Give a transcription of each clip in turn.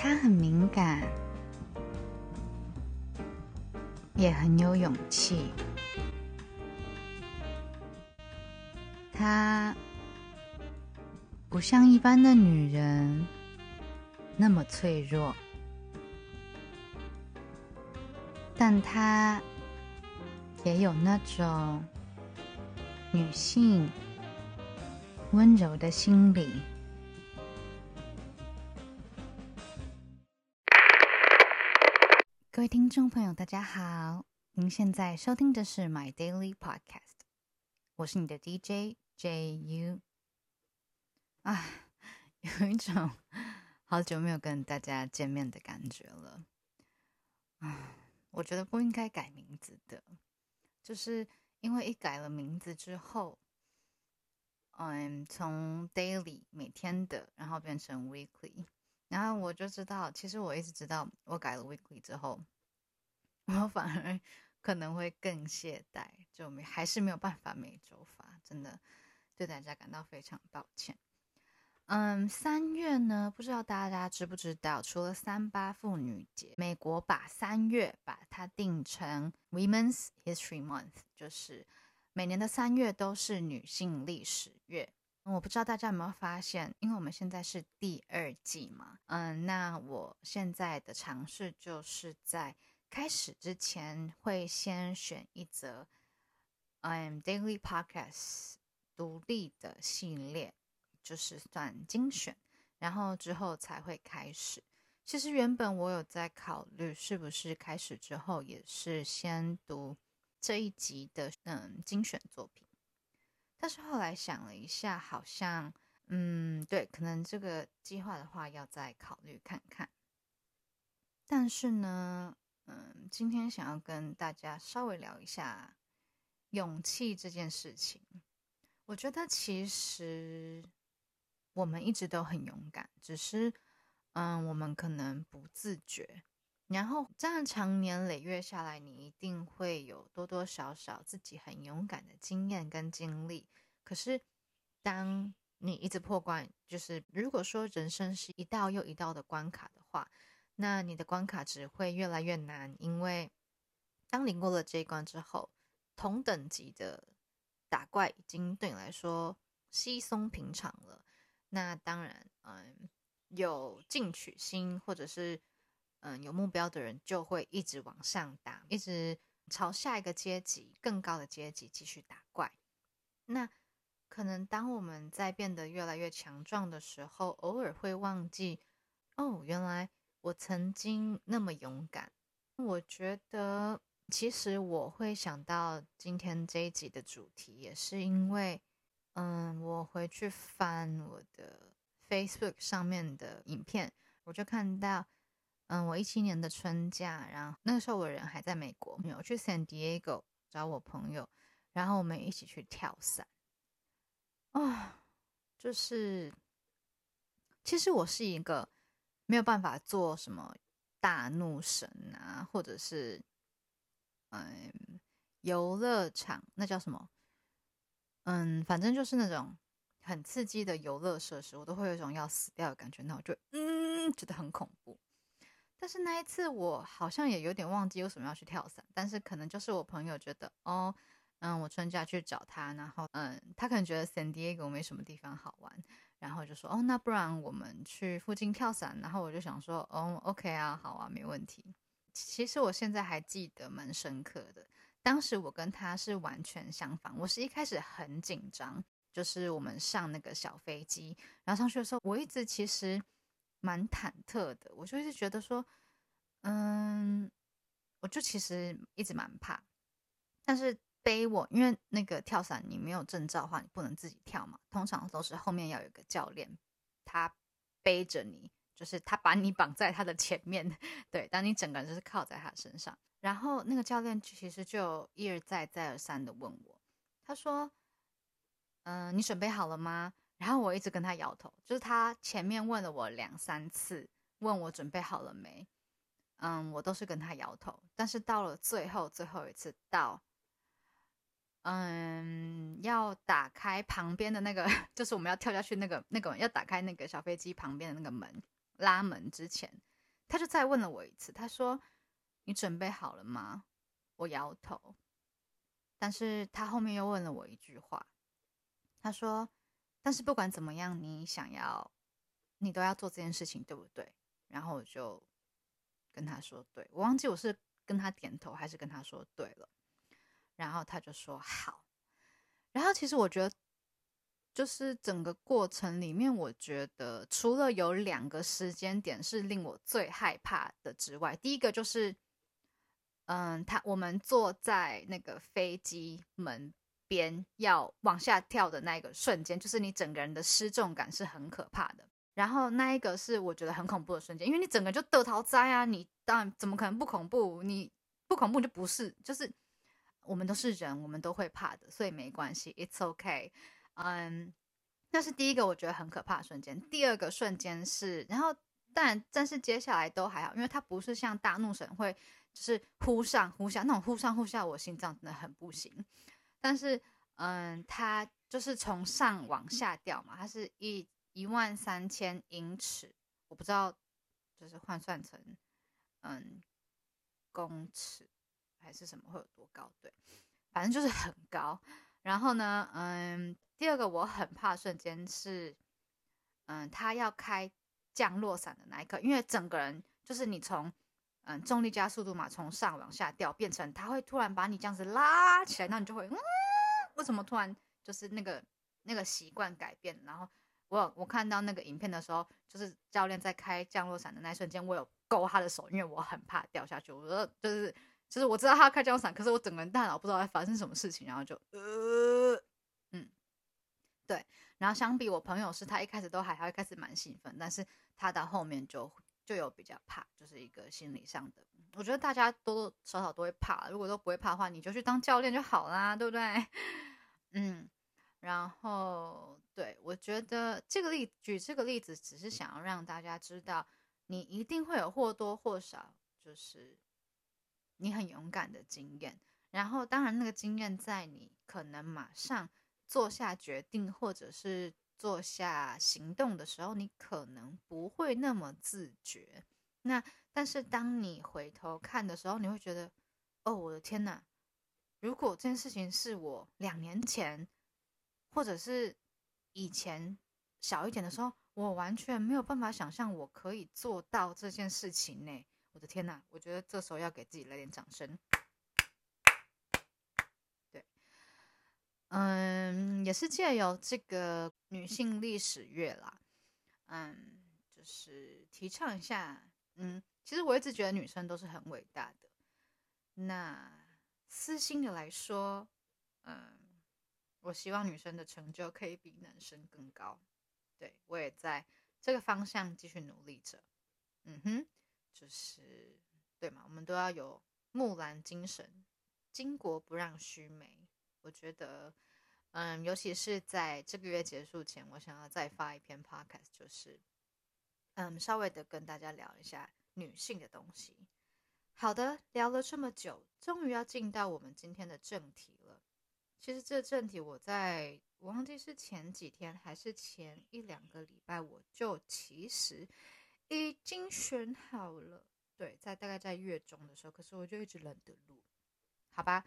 他很敏感，也很有勇气。他不像一般的女人那么脆弱，但她也有那种女性温柔的心理。各位听众朋友，大家好，您现在收听的是 My Daily Podcast，我是你的 DJ。J.U. 啊，有一种好久没有跟大家见面的感觉了。啊，我觉得不应该改名字的，就是因为一改了名字之后，嗯，从 Daily 每天的，然后变成 Weekly，然后我就知道，其实我一直知道，我改了 Weekly 之后，我反而 可能会更懈怠，就没还是没有办法每周发，真的。对大家感到非常抱歉。嗯，三月呢，不知道大家知不知道，除了三八妇女节，美国把三月把它定成 Women's History Month，就是每年的三月都是女性历史月。我不知道大家有没有发现，因为我们现在是第二季嘛，嗯，那我现在的尝试就是在开始之前会先选一则嗯 Daily Podcast。独立的系列就是算精选，然后之后才会开始。其实原本我有在考虑，是不是开始之后也是先读这一集的嗯精选作品，但是后来想了一下，好像嗯对，可能这个计划的话要再考虑看看。但是呢，嗯，今天想要跟大家稍微聊一下勇气这件事情。我觉得其实我们一直都很勇敢，只是嗯，我们可能不自觉。然后这样长年累月下来，你一定会有多多少少自己很勇敢的经验跟经历。可是当你一直破关，就是如果说人生是一道又一道的关卡的话，那你的关卡只会越来越难，因为当你过了这一关之后，同等级的。打怪已经对你来说稀松平常了，那当然，嗯，有进取心或者是嗯有目标的人就会一直往上打，一直朝下一个阶级更高的阶级继续打怪。那可能当我们在变得越来越强壮的时候，偶尔会忘记，哦，原来我曾经那么勇敢。我觉得。其实我会想到今天这一集的主题，也是因为，嗯，我回去翻我的 Facebook 上面的影片，我就看到，嗯，我一七年的春假，然后那个时候我人还在美国，没有去 San Diego 找我朋友，然后我们一起去跳伞，啊，就是，其实我是一个没有办法做什么大怒神啊，或者是。嗯，游乐场那叫什么？嗯，反正就是那种很刺激的游乐设施，我都会有一种要死掉的感觉，那我就嗯觉得很恐怖。但是那一次我好像也有点忘记为什么要去跳伞，但是可能就是我朋友觉得哦，嗯，我春假去找他，然后嗯，他可能觉得 San Diego 没什么地方好玩，然后就说哦，那不然我们去附近跳伞，然后我就想说哦，OK 啊，好啊，没问题。其实我现在还记得蛮深刻的，当时我跟他是完全相反。我是一开始很紧张，就是我们上那个小飞机，然后上去的时候，我一直其实蛮忐忑的。我就一直觉得说，嗯，我就其实一直蛮怕。但是背我，因为那个跳伞你没有证照的话，你不能自己跳嘛，通常都是后面要有个教练，他背着你。就是他把你绑在他的前面，对，当你整个人就是靠在他身上，然后那个教练其实就一而再再而三的问我，他说：“嗯，你准备好了吗？”然后我一直跟他摇头，就是他前面问了我两三次，问我准备好了没，嗯，我都是跟他摇头，但是到了最后最后一次到，嗯，要打开旁边的那个，就是我们要跳下去那个那个要打开那个小飞机旁边的那个门。拉门之前，他就再问了我一次，他说：“你准备好了吗？”我摇头，但是他后面又问了我一句话，他说：“但是不管怎么样，你想要，你都要做这件事情，对不对？”然后我就跟他说：“对。”我忘记我是跟他点头还是跟他说对了，然后他就说：“好。”然后其实我觉得。就是整个过程里面，我觉得除了有两个时间点是令我最害怕的之外，第一个就是，嗯，他我们坐在那个飞机门边要往下跳的那个瞬间，就是你整个人的失重感是很可怕的。然后那一个是我觉得很恐怖的瞬间，因为你整个就得逃灾啊，你当然怎么可能不恐怖？你不恐怖就不是，就是我们都是人，我们都会怕的，所以没关系，It's OK。嗯，那是第一个我觉得很可怕的瞬间。第二个瞬间是，然后但但是接下来都还好，因为它不是像大怒神会就是忽上忽下那种忽上忽下，我心脏真的很不行。但是嗯，它就是从上往下掉嘛，它是一一万三千英尺，我不知道就是换算成嗯公尺还是什么会有多高，对，反正就是很高。然后呢，嗯。第二个我很怕瞬间是，嗯，他要开降落伞的那一刻，因为整个人就是你从，嗯，重力加速度嘛，从上往下掉，变成他会突然把你这样子拉起来，那你就会，嗯，为什么突然就是那个那个习惯改变？然后我我看到那个影片的时候，就是教练在开降落伞的那一瞬间，我有勾他的手，因为我很怕掉下去。我说就是就是我知道他开降落伞，可是我整个人大脑不知道在发生什么事情，然后就呃。嗯对，然后相比我朋友是，他一开始都还还开始蛮兴奋，但是他到后面就就有比较怕，就是一个心理上的。我觉得大家多多少少都会怕，如果都不会怕的话，你就去当教练就好啦，对不对？嗯，然后对我觉得这个例举这个例子，只是想要让大家知道，你一定会有或多或少就是你很勇敢的经验，然后当然那个经验在你可能马上。做下决定或者是做下行动的时候，你可能不会那么自觉。那但是当你回头看的时候，你会觉得，哦，我的天哪！如果这件事情是我两年前，或者是以前小一点的时候，我完全没有办法想象我可以做到这件事情呢。我的天哪！我觉得这时候要给自己来点掌声。对嗯，也是借由这个女性历史月啦，嗯，就是提倡一下，嗯，其实我一直觉得女生都是很伟大的。那私心的来说，嗯，我希望女生的成就可以比男生更高。对我也在这个方向继续努力着。嗯哼，就是对嘛，我们都要有木兰精神，巾帼不让须眉。我觉得，嗯，尤其是在这个月结束前，我想要再发一篇 podcast，就是，嗯，稍微的跟大家聊一下女性的东西。好的，聊了这么久，终于要进到我们今天的正题了。其实这正题我在我忘记是前几天还是前一两个礼拜，我就其实已经选好了。对，在大概在月中的时候，可是我就一直懒得录，好吧。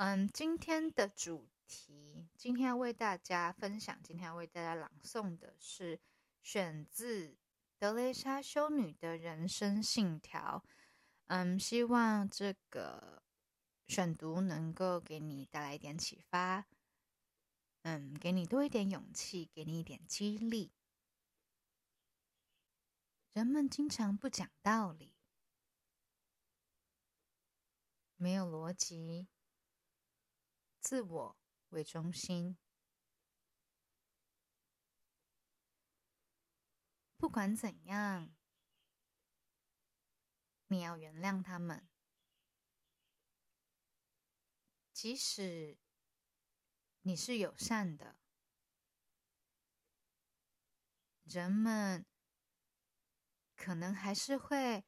嗯，今天的主题，今天要为大家分享，今天要为大家朗诵的是选自德蕾莎修女的人生信条。嗯，希望这个选读能够给你带来一点启发，嗯，给你多一点勇气，给你一点激励。人们经常不讲道理，没有逻辑。自我为中心，不管怎样，你要原谅他们。即使你是友善的，人们可能还是会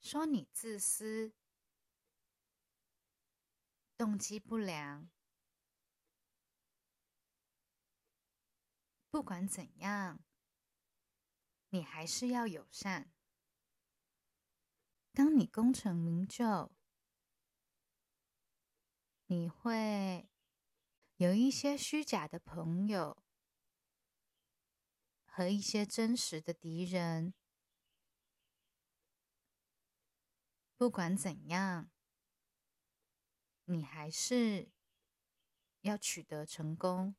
说你自私。动机不良，不管怎样，你还是要友善。当你功成名就，你会有一些虚假的朋友和一些真实的敌人。不管怎样，你还是要取得成功。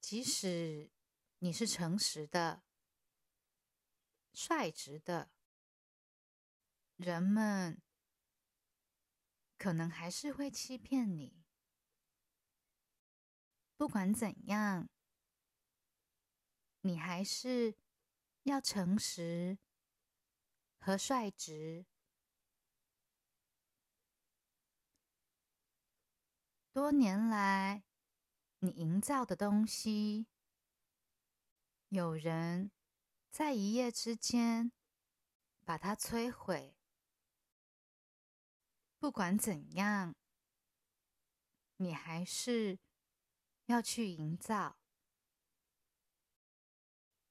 即使你是诚实的、率直的，人们可能还是会欺骗你。不管怎样，你还是要诚实和率直。多年来。你营造的东西，有人在一夜之间把它摧毁。不管怎样，你还是要去营造。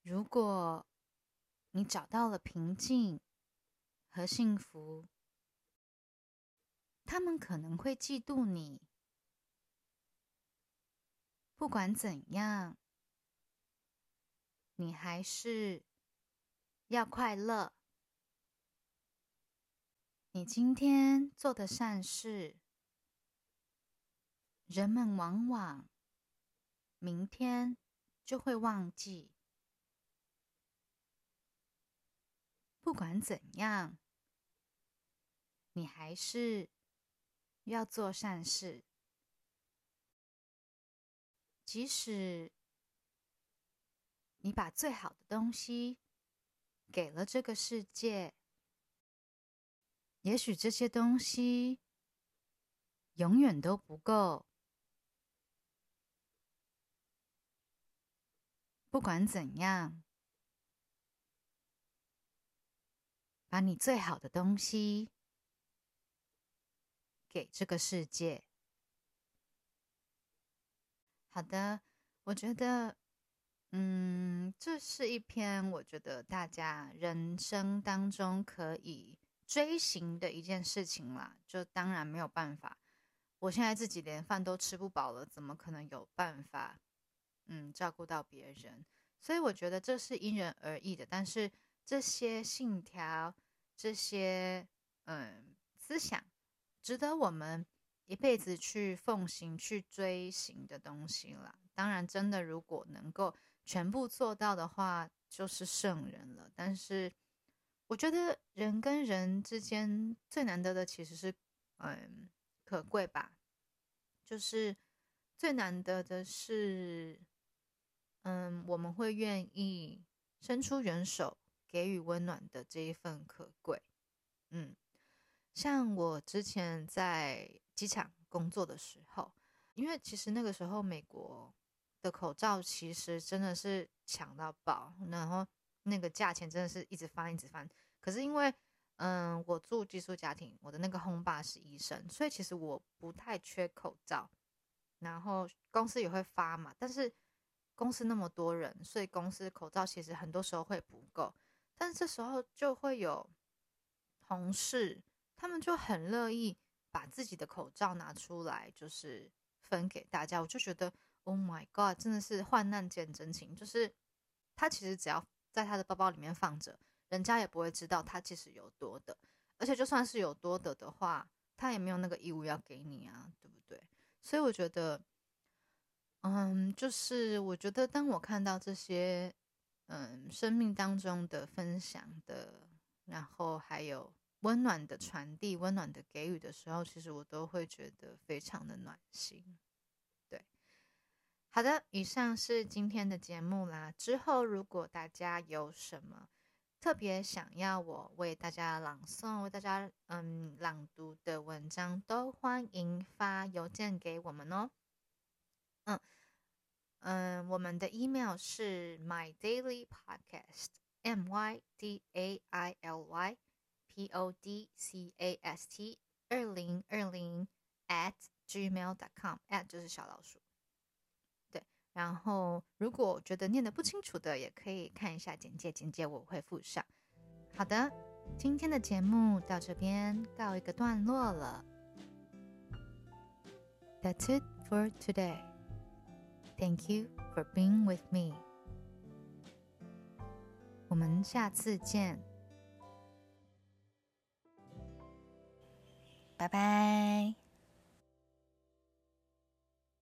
如果你找到了平静和幸福，他们可能会嫉妒你。不管怎样，你还是要快乐。你今天做的善事，人们往往明天就会忘记。不管怎样，你还是要做善事。即使你把最好的东西给了这个世界，也许这些东西永远都不够。不管怎样，把你最好的东西给这个世界。好的，我觉得，嗯，这是一篇我觉得大家人生当中可以追寻的一件事情啦。就当然没有办法，我现在自己连饭都吃不饱了，怎么可能有办法，嗯，照顾到别人？所以我觉得这是因人而异的。但是这些信条、这些嗯思想，值得我们。一辈子去奉行、去追寻的东西啦。当然，真的如果能够全部做到的话，就是圣人了。但是，我觉得人跟人之间最难得的其实是，嗯，可贵吧。就是最难得的是，嗯，我们会愿意伸出援手，给予温暖的这一份可贵。嗯，像我之前在。机场工作的时候，因为其实那个时候美国的口罩其实真的是抢到爆，然后那个价钱真的是一直翻一直翻。可是因为嗯，我住寄宿家庭，我的那个 home 爸是医生，所以其实我不太缺口罩。然后公司也会发嘛，但是公司那么多人，所以公司口罩其实很多时候会不够。但是这时候就会有同事，他们就很乐意。把自己的口罩拿出来，就是分给大家，我就觉得，Oh my God，真的是患难见真情。就是他其实只要在他的包包里面放着，人家也不会知道他其实有多的。而且就算是有多的的话，他也没有那个义务要给你啊，对不对？所以我觉得，嗯，就是我觉得当我看到这些，嗯，生命当中的分享的，然后还有。温暖的传递，温暖的给予的时候，其实我都会觉得非常的暖心。对，好的，以上是今天的节目啦。之后如果大家有什么特别想要我为大家朗诵、为大家嗯朗读的文章，都欢迎发邮件给我们哦。嗯嗯，我们的 email 是 my daily podcast m y d a i l y。Podcast 二零二零 at gmail dot com at 就是小老鼠，对，然后如果觉得念的不清楚的，也可以看一下简介，简介我会附上。好的，今天的节目到这边告一个段落了。That's it for today. Thank you for being with me. 我们下次见，拜拜。